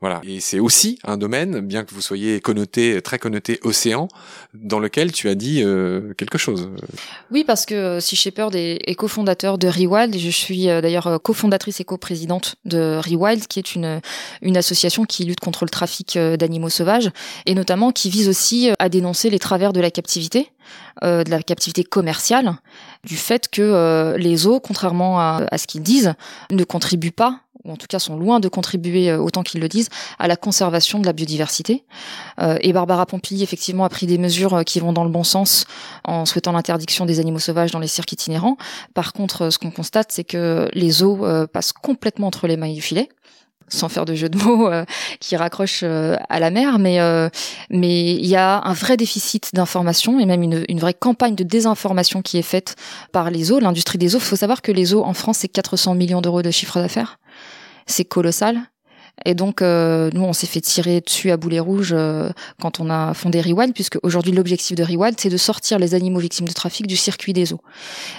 Voilà. Et c'est aussi un domaine, bien que vous soyez connoté, très connoté océan, dans lequel tu as dit euh, quelque chose. Oui, parce que euh, Sea Shepherd est, est cofondateur de Rewild je suis euh, d'ailleurs cofondatrice et coprésidente de Rewild, qui est une, une association qui lutte contre le trafic d'animaux sauvages et notamment qui vise aussi à dénoncer les travers de la captivité. Euh, de la captivité commerciale, du fait que euh, les zoos, contrairement à, à ce qu'ils disent, ne contribuent pas ou en tout cas sont loin de contribuer euh, autant qu'ils le disent à la conservation de la biodiversité. Euh, et Barbara Pompili effectivement a pris des mesures euh, qui vont dans le bon sens en souhaitant l'interdiction des animaux sauvages dans les cirques itinérants. Par contre, ce qu'on constate, c'est que les zoos passent complètement entre les mailles du filet sans faire de jeu de mots, qui raccrochent à la mer, mais mais il y a un vrai déficit d'information et même une, une, vraie campagne de désinformation qui est faite par les zoos, l'industrie des zoos. Il faut savoir que les zoos en France c'est 400 millions d'euros de chiffre d'affaires c'est colossal. Et donc, euh, nous, on s'est fait tirer dessus à boulet rouge euh, quand on a fondé Rewild, puisque aujourd'hui, l'objectif de Rewild, c'est de sortir les animaux victimes de trafic du circuit des eaux.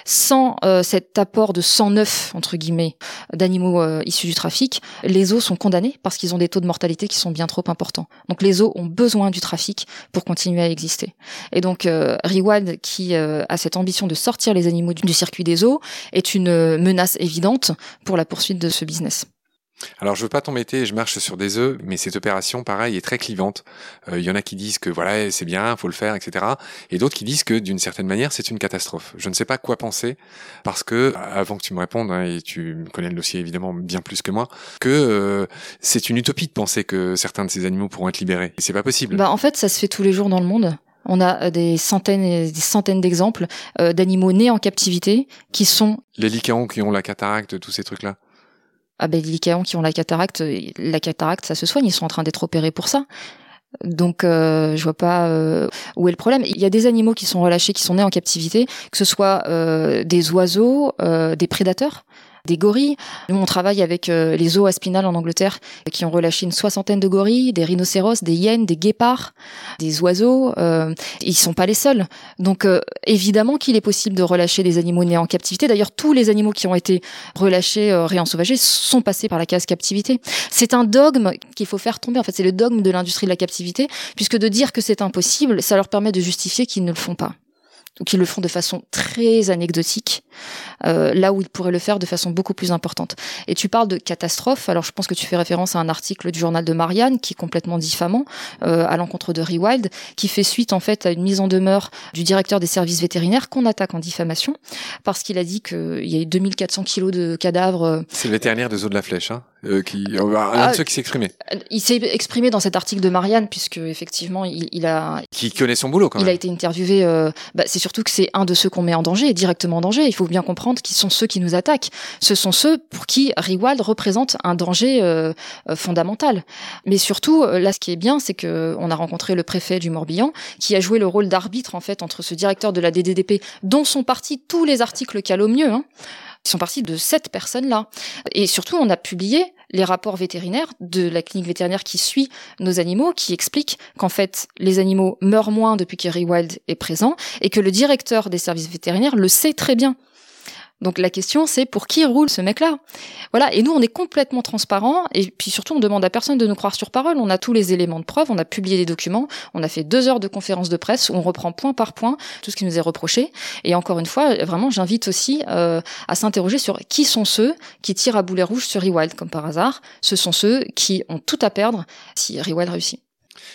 Sans euh, cet apport de 109, entre guillemets, d'animaux issus du trafic, les eaux sont condamnés parce qu'ils ont des taux de mortalité qui sont bien trop importants. Donc, les eaux ont besoin du trafic pour continuer à exister. Et donc, Rewild, qui a cette ambition de sortir les animaux du circuit des eaux, est une menace évidente pour la poursuite de ce business. Alors je veux pas t'embêter, je marche sur des œufs, mais cette opération, pareil, est très clivante. Il euh, y en a qui disent que voilà, c'est bien, faut le faire, etc. Et d'autres qui disent que d'une certaine manière, c'est une catastrophe. Je ne sais pas quoi penser, parce que avant que tu me répondes, hein, et tu connais le dossier évidemment bien plus que moi, que euh, c'est une utopie de penser que certains de ces animaux pourront être libérés. Et c'est pas possible. Bah en fait, ça se fait tous les jours dans le monde. On a euh, des centaines et des centaines d'exemples d'animaux nés en captivité qui sont les lycaons qui ont la cataracte, tous ces trucs-là ah ben les qui ont la cataracte, la cataracte ça se soigne, ils sont en train d'être opérés pour ça. Donc euh, je vois pas euh, où est le problème. Il y a des animaux qui sont relâchés, qui sont nés en captivité, que ce soit euh, des oiseaux, des prédateurs des gorilles. Nous, on travaille avec euh, les zoos Aspinal en Angleterre qui ont relâché une soixantaine de gorilles, des rhinocéros, des hyènes, des guépards, des oiseaux. Euh, ils sont pas les seuls. Donc euh, évidemment qu'il est possible de relâcher des animaux nés en captivité. D'ailleurs, tous les animaux qui ont été relâchés, euh, réensauvagés, sont passés par la case captivité. C'est un dogme qu'il faut faire tomber. En fait, c'est le dogme de l'industrie de la captivité, puisque de dire que c'est impossible, ça leur permet de justifier qu'ils ne le font pas ou qu'ils le font de façon très anecdotique, euh, là où ils pourraient le faire de façon beaucoup plus importante. Et tu parles de catastrophe, alors je pense que tu fais référence à un article du journal de Marianne qui est complètement diffamant euh, à l'encontre de Rewild, qui fait suite en fait à une mise en demeure du directeur des services vétérinaires qu'on attaque en diffamation, parce qu'il a dit qu'il y a eu 2400 kilos de cadavres. Euh, C'est le vétérinaire de Zoo de la Flèche, hein euh, qui un de ah, ceux qui s'est exprimé. Il s'est exprimé dans cet article de Marianne puisque effectivement il, il a qui connaît son boulot quand même. Il a été interviewé. Euh, bah, c'est surtout que c'est un de ceux qu'on met en danger, directement en danger. Il faut bien comprendre qui sont ceux qui nous attaquent. Ce sont ceux pour qui Riwald représente un danger euh, euh fondamental. Mais surtout là, ce qui est bien, c'est que on a rencontré le préfet du Morbihan qui a joué le rôle d'arbitre en fait entre ce directeur de la DDDP dont sont partis tous les articles mieux. Hein, ils sont partis de cette personne-là. Et surtout, on a publié les rapports vétérinaires de la clinique vétérinaire qui suit nos animaux, qui explique qu'en fait, les animaux meurent moins depuis que Wild est présent et que le directeur des services vétérinaires le sait très bien. Donc la question c'est pour qui roule ce mec-là? Voilà, et nous on est complètement transparent et puis surtout on demande à personne de nous croire sur parole. On a tous les éléments de preuve, on a publié des documents, on a fait deux heures de conférence de presse où on reprend point par point tout ce qui nous est reproché. Et encore une fois, vraiment j'invite aussi euh, à s'interroger sur qui sont ceux qui tirent à boulet rouge sur Rewild comme par hasard. Ce sont ceux qui ont tout à perdre si Rewild réussit.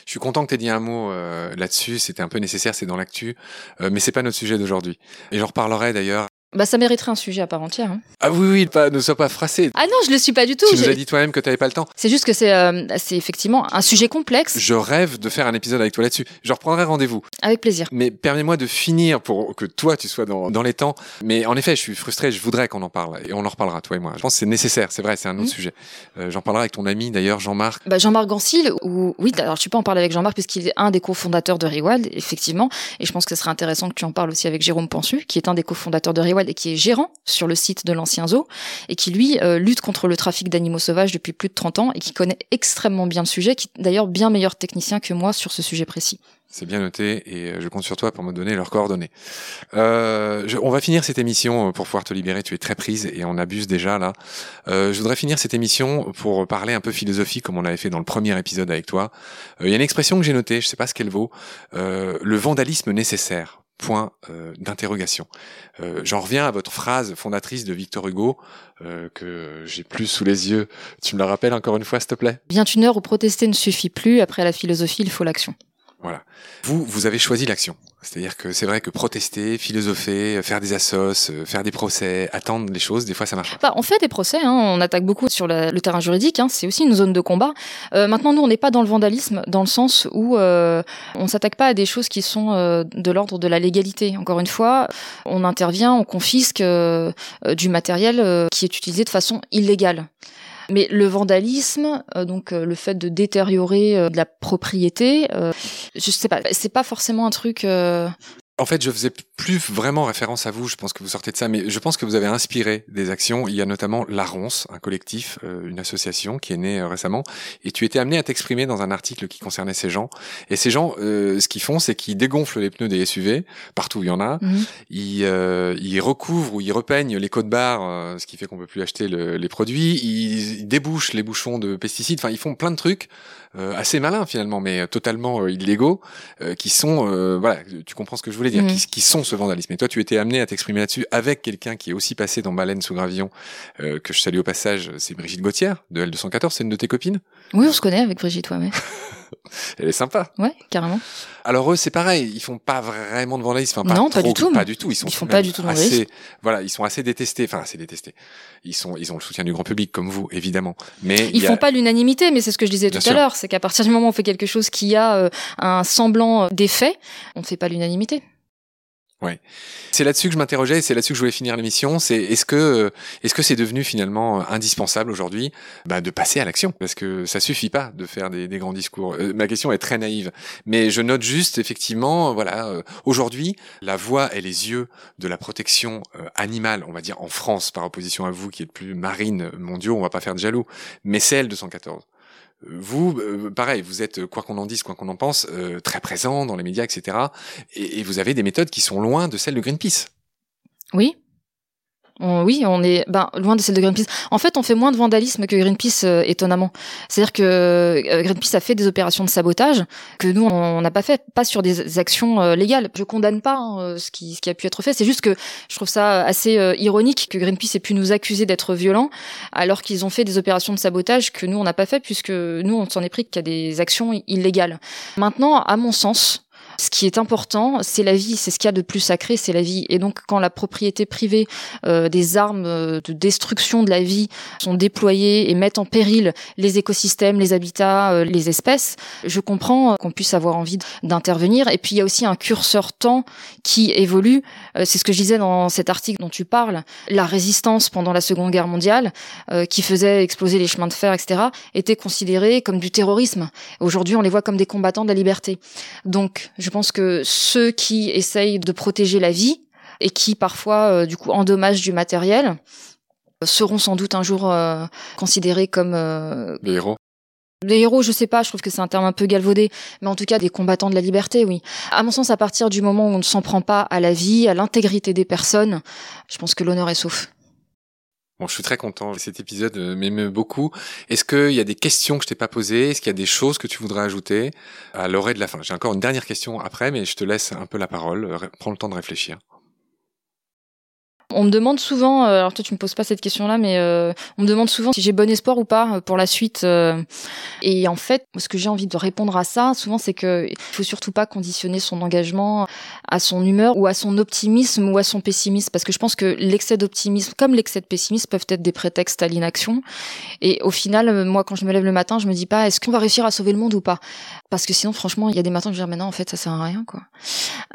Je suis content que tu aies dit un mot euh, là-dessus, c'était un peu nécessaire, c'est dans l'actu, euh, mais c'est pas notre sujet d'aujourd'hui. Et j'en reparlerai d'ailleurs bah, ça mériterait un sujet à part entière. Hein. Ah oui, oui, pas, ne sois pas froissé. Ah non, je le suis pas du tout. Tu nous as dit toi-même que tu n'avais pas le temps. C'est juste que c'est euh, c'est effectivement un sujet complexe. Je rêve de faire un épisode avec toi là-dessus. Je reprendrai rendez-vous. Avec plaisir. Mais permets-moi de finir pour que toi, tu sois dans, dans les temps. Mais en effet, je suis frustré, je voudrais qu'on en parle. Et on en reparlera, toi et moi. Je pense que c'est nécessaire, c'est vrai, c'est un autre mmh. sujet. Euh, J'en parlerai avec ton ami, d'ailleurs, Jean-Marc. Bah, Jean-Marc Gancil, ou oui, alors suis pas en parler avec Jean-Marc puisqu'il est un des cofondateurs de Rewild, effectivement. Et je pense que ce serait intéressant que tu en parles aussi avec Jérôme Pensu, qui est un des cofondateurs de Et qui est gérant sur le site de l'ancien zoo et qui lui lutte contre le trafic d'animaux sauvages depuis plus de 30 ans et qui connaît extrêmement bien le sujet, qui est d'ailleurs bien meilleur technicien que moi sur ce sujet précis. C'est bien noté et euh, je compte sur toi pour me donner leurs coordonnées. Euh, on va finir cette émission euh, pour pouvoir te libérer. Tu es très prise et on abuse déjà là. Euh, je voudrais finir cette émission pour parler un peu philosophie comme on l'avait fait dans le premier épisode avec toi. Il y a une expression que j'ai notée, je sais pas ce qu'elle vaut. le vandalisme nécessaire. Point d'interrogation. J'en reviens à votre phrase fondatrice de Victor Hugo que j'ai plus sous les yeux. Tu me la rappelles encore une fois, s'il te plaît? Bien une heure où protester ne suffit plus. Après la philosophie, il faut l'action. Voilà. Vous, vous avez choisi l'action. C'est-à-dire que c'est vrai que protester, philosopher, faire des assos, euh, faire des procès, attendre les choses, des fois ça marche. Bah, on fait des procès, hein, on attaque beaucoup sur le terrain juridique, hein, c'est aussi une zone de combat. Euh, maintenant, nous, on n'est pas dans le vandalisme, dans le sens où euh, on s'attaque pas à des choses qui sont euh, de l'ordre de la légalité. Encore une fois, on intervient, on confisque du matériel qui est utilisé de façon illégale. Mais le vandalisme, euh, donc euh, le fait de détériorer euh, la propriété, je sais pas, c'est pas forcément un truc en fait, je faisais plus vraiment référence à vous, je pense que vous sortez de ça, mais je pense que vous avez inspiré des actions. Il y a notamment l'ARONCE, un collectif, euh, une association qui est née euh, récemment, et tu étais amené à t'exprimer dans un article qui concernait ces gens. Et ces gens, euh, ce qu'ils font, c'est qu'ils dégonflent les pneus des SUV, partout où il y en a, mhm. ils, ils, recouvrent ou ils repeignent les codes barres, ce qui fait qu'on peut plus acheter les produits, ils, ils, débouchent les bouchons de pesticides, enfin ils font plein de trucs assez malins finalement, mais totalement illégaux, qui sont, voilà, tu comprends ce que je voulais dire, mhm. qui, qui, sont ce vandalisme. Et toi, tu étais amené à t'exprimer là-dessus avec quelqu'un qui est aussi passé dans Baleine sous gravillon, que je salue au passage, c'est Brigitte Gauthier de L214, c'est une de tes copines? Oui, on se connaît avec Brigitte, ouais. Mais... Elle est sympa. Ouais, carrément. Alors eux, c'est pareil, ils font pas vraiment de vandalisme. Enfin, pas non, pas du tout. Pas du tout. Ils, sont ils font pas du tout de assez, Voilà, ils sont assez détestés. Enfin, assez détestés. Ils sont, ils ont le soutien du grand public, comme vous, évidemment. Mais ils font pas l'unanimité, mais c'est ce que je disais tout à l'heure, c'est qu'à partir du moment où on fait quelque chose qui a euh, un semblant d'effet, on ne fait pas l'unanimité. Ouais, c'est là-dessus que je m'interrogeais c'est là-dessus que je voulais finir l'émission. C'est est-ce que est-ce que c'est devenu finalement indispensable aujourd'hui bah, de passer à l'action? Parce que ça suffit pas de faire des, grands discours. Euh, ma question est très naïve, mais je note juste effectivement, voilà, euh, aujourd'hui la voix et les yeux de la protection euh, animale, on va dire en France par opposition à vous qui êtes plus marine mondiaux, on va pas faire de jaloux, mais celle de 114 vous, euh, pareil, vous êtes, quoi qu'on en dise, quoi qu'on en pense, euh, très présent dans les médias, etc. Et, et, vous avez des méthodes qui sont loin de celles de Greenpeace. Oui, oui, on est ben, loin de celle de Greenpeace. En fait, on fait moins de vandalisme que Greenpeace, euh, étonnamment. C'est-à-dire que euh, Greenpeace a fait des opérations de sabotage que nous, on n'a pas fait, pas sur des actions euh, légales. Je condamne pas hein, ce, qui, ce qui a pu être fait. C'est juste que je trouve ça assez ironique que Greenpeace ait pu nous accuser d'être violents alors qu'ils ont fait des opérations de sabotage que nous, on n'a pas fait puisque nous, on s'en est pris a des actions illégales. Maintenant, à mon sens, ce qui est important, c'est la vie, c'est ce qu'il y a de plus sacré, c'est la vie. Et donc, quand la propriété privée euh, des armes euh, de destruction de la vie sont déployées et mettent en péril les écosystèmes, les habitats, euh, les espèces, je comprends qu'on puisse avoir envie d'intervenir. Et puis, il y a aussi un curseur temps qui évolue. C'est ce que je disais dans cet article dont tu parles. La résistance pendant la Seconde Guerre mondiale, qui faisait exploser les chemins de fer, etc., était considérée comme du terrorisme. Aujourd'hui, on les voit comme des combattants de la liberté. Donc, je pense que ceux qui essayent de protéger la vie et qui parfois euh, du coup endommagent du matériel seront sans doute un jour euh, considérés comme euh, des héros. Des héros, je sais pas, je trouve que c'est un terme un peu galvaudé, mais en tout cas des combattants de la liberté, oui. À mon sens, à partir du moment où on ne s'en prend pas à la vie, à l'intégrité des personnes, je pense que l'honneur est sauf. Bon, je suis très content. Cet épisode euh, m'émeut beaucoup. Est-ce qu'il y a des questions que je t'ai pas posées? Est-ce qu'il y a des choses que tu voudrais ajouter à l'oreille de la fin? J'ai encore une dernière question après, mais je te laisse un peu la parole. Prends le temps de réfléchir. On me demande souvent, euh, alors toi tu me poses pas cette question-là, mais euh, on me demande souvent si j'ai bon espoir ou pas euh, pour la suite. et en fait, ce que j'ai envie de répondre à ça, souvent, c'est que il faut surtout pas conditionner son engagement à son humeur ou à son optimisme ou à son pessimisme, parce que je pense que l'excès d'optimisme, comme l'excès de pessimisme, peuvent être des prétextes à l'inaction. Et au final, moi, quand je me lève le matin, je me dis pas est-ce qu'on va réussir à sauver le monde ou pas? Parce que sinon franchement il y a des matins où je dis mais non en fait ça sert à rien quoi.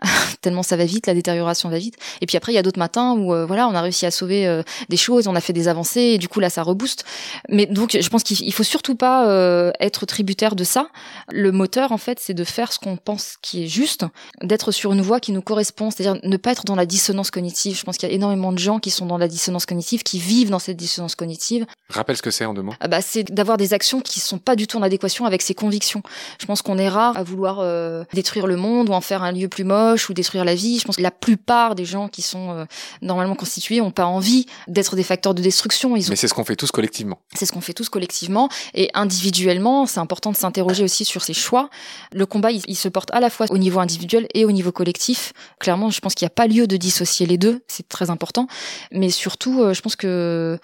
Tellement ça va vite la détérioration va vite. Et puis après il y a d'autres matins où euh, voilà on a réussi à sauver euh, des choses on a fait des avancées et du coup là ça rebooste. Mais donc je pense qu'il faut surtout pas euh, être tributaire de ça. Le moteur en fait c'est de faire ce qu'on pense qui est juste d'être sur une voie qui nous correspond c'est-à-dire ne pas être dans la dissonance cognitive. Je pense qu'il y a énormément de gens qui sont dans la dissonance cognitive qui vivent dans cette dissonance cognitive. Rappelle ce que c'est en deux mots. Ah bah c'est d'avoir des actions qui sont pas du tout en adéquation avec ses convictions. Je pense qu'on est rare à vouloir euh, détruire le monde ou en faire un lieu plus moche ou détruire la vie. Je pense que la plupart des gens qui sont euh, normalement constitués ont pas envie d'être des facteurs de destruction. Ils ont... Mais c'est ce qu'on fait tous collectivement. C'est ce qu'on fait tous collectivement et individuellement. C'est important de s'interroger aussi sur ses choix. Le combat, il, il, se porte à la fois au niveau individuel et au niveau collectif. Clairement, je pense qu'il n'y a pas lieu de dissocier les deux. C'est très important. Mais surtout, euh, je pense que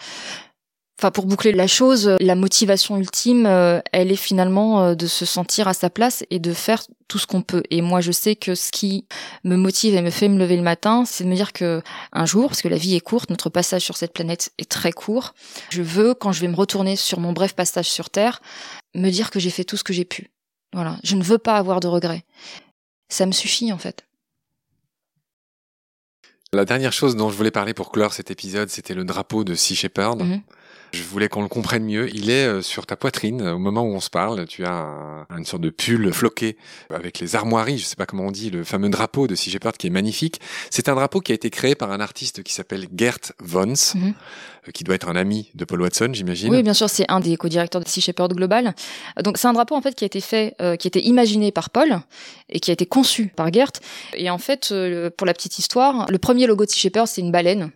Enfin, pour boucler la chose, la motivation ultime, euh, elle est finalement euh, de se sentir à sa place et de faire tout ce qu'on peut. Et moi, je sais que ce qui me motive et me fait me lever le matin, c'est de me dire que un jour, parce que la vie est courte, notre passage sur cette planète est très court, je veux, quand je vais me retourner sur mon bref passage sur Terre, me dire que j'ai fait tout ce que j'ai pu. Voilà. Je ne veux pas avoir de regrets. Ça me suffit, en fait. La dernière chose dont je voulais parler pour clore cet épisode, c'était le drapeau de Sea Shepherd. Mhm. Je voulais qu'on le comprenne mieux. Il est euh, sur ta poitrine au moment où on se parle. Tu as une sorte de pull floqué avec les armoiries, je sais pas comment on dit, le fameux drapeau de Sea Shepherd qui est magnifique. C'est un drapeau qui a été créé par un artiste qui s'appelle Gert Vons, mhm. euh, qui doit être un ami de Paul Watson, j'imagine. Oui, bien sûr, c'est un des co-directeurs de Sea Shepherd Global. Donc c'est un drapeau en fait qui a été fait, euh, qui a été imaginé par Paul et qui a été conçu par Gert. Et en fait, pour la petite histoire, le premier logo de Sea Shepherd, c'est une baleine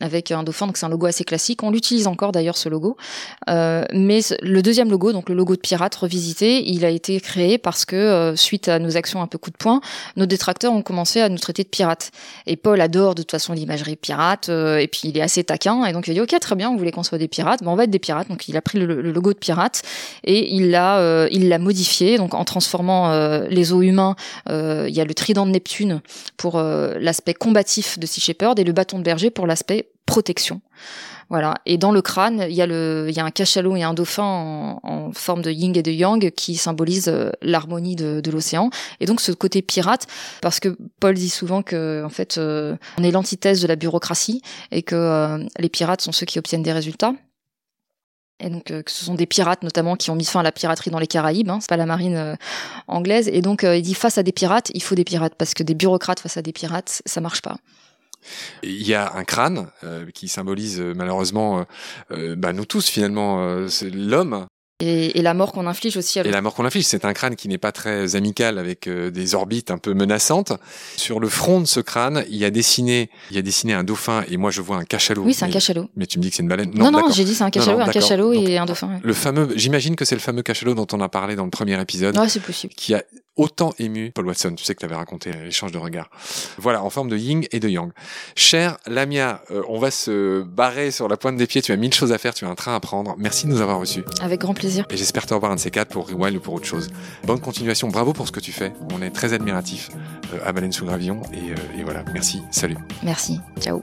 avec un dauphin, donc c'est un logo assez classique. On l'utilise encore d'ailleurs ce logo. Euh, mais le deuxième logo, donc le logo de pirate revisité, il a été créé parce que euh, suite à nos actions un peu coup de poing, nos détracteurs ont commencé à nous traiter de pirates. Et Paul adore de toute façon l'imagerie pirate, euh, et puis il est assez taquin, et donc il a dit ok très bien, vous voulez qu'on soit des pirates, ben on va être des pirates. Donc il a pris le, logo de pirate et il l'a il l'a modifié, donc en transformant les eaux humains, il y a le trident de Neptune pour l'aspect combatif de Sea Shepherd et le bâton de berger pour l'aspect protection. Voilà. Et dans le crâne, il y a le, il y a un cachalot et un dauphin en, forme de yin et de yang qui symbolisent euh, l'harmonie de, l'océan. Et donc ce côté pirate, parce que Paul dit souvent que en fait, euh, on est l'antithèse de la bureaucratie et que euh, les pirates sont ceux qui obtiennent des résultats. Et donc, que ce sont des pirates notamment qui ont mis fin à la piraterie dans les Caraïbes. Hein, c'est pas la marine anglaise. Et donc, il dit face à des pirates, il faut des pirates parce que des bureaucrates face à des pirates, ça marche pas. Il y a un crâne euh, qui symbolise euh, malheureusement euh, bah, nous tous finalement, c'est l'homme et, la mort qu'on inflige aussi. Et la mort qu'on inflige, c'est un crâne qui n'est pas très amical avec des orbites un peu menaçantes. Sur le front de ce crâne, il y a dessiné, il y a dessiné un dauphin et moi je vois un cachalot. Oui, c'est un cachalot. Mais tu me dis que c'est une baleine. Non, non, j'ai dit c'est un cachalot, un cachalot et un dauphin. Le fameux, j'imagine que c'est le fameux cachalot dont on a parlé dans le premier épisode. Ouais, c'est possible. Qui a autant ému Paul Watson. Tu sais que tu avais raconté l'échange de regards. Voilà, en forme de yin et de yang. Cher Lamia, euh, on va se barrer sur la pointe des pieds. Tu as mille choses à faire, tu as un train à prendre. Merci de nous avoir reçus. Avec grand plaisir. Et j'espère te revoir un de ces quatre pour Rewild ou pour autre chose. Bonne continuation. Bravo pour ce que tu fais. On est très admiratif euh, à Baleine sous Gravillon. Et, euh, et voilà, merci. Salut. Merci. Ciao.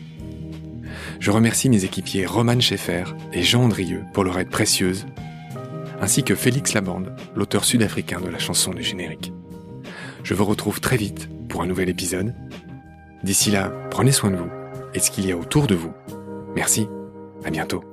Je remercie mes équipiers Roman Schaeffer et Jean Andrieux pour leur aide précieuse, ainsi que Félix Labande, l'auteur sud-africain de la chanson du générique. Je vous retrouve très vite pour un nouvel épisode. D'ici là, prenez soin de vous et de ce qu'il y a autour de vous. Merci, à bientôt.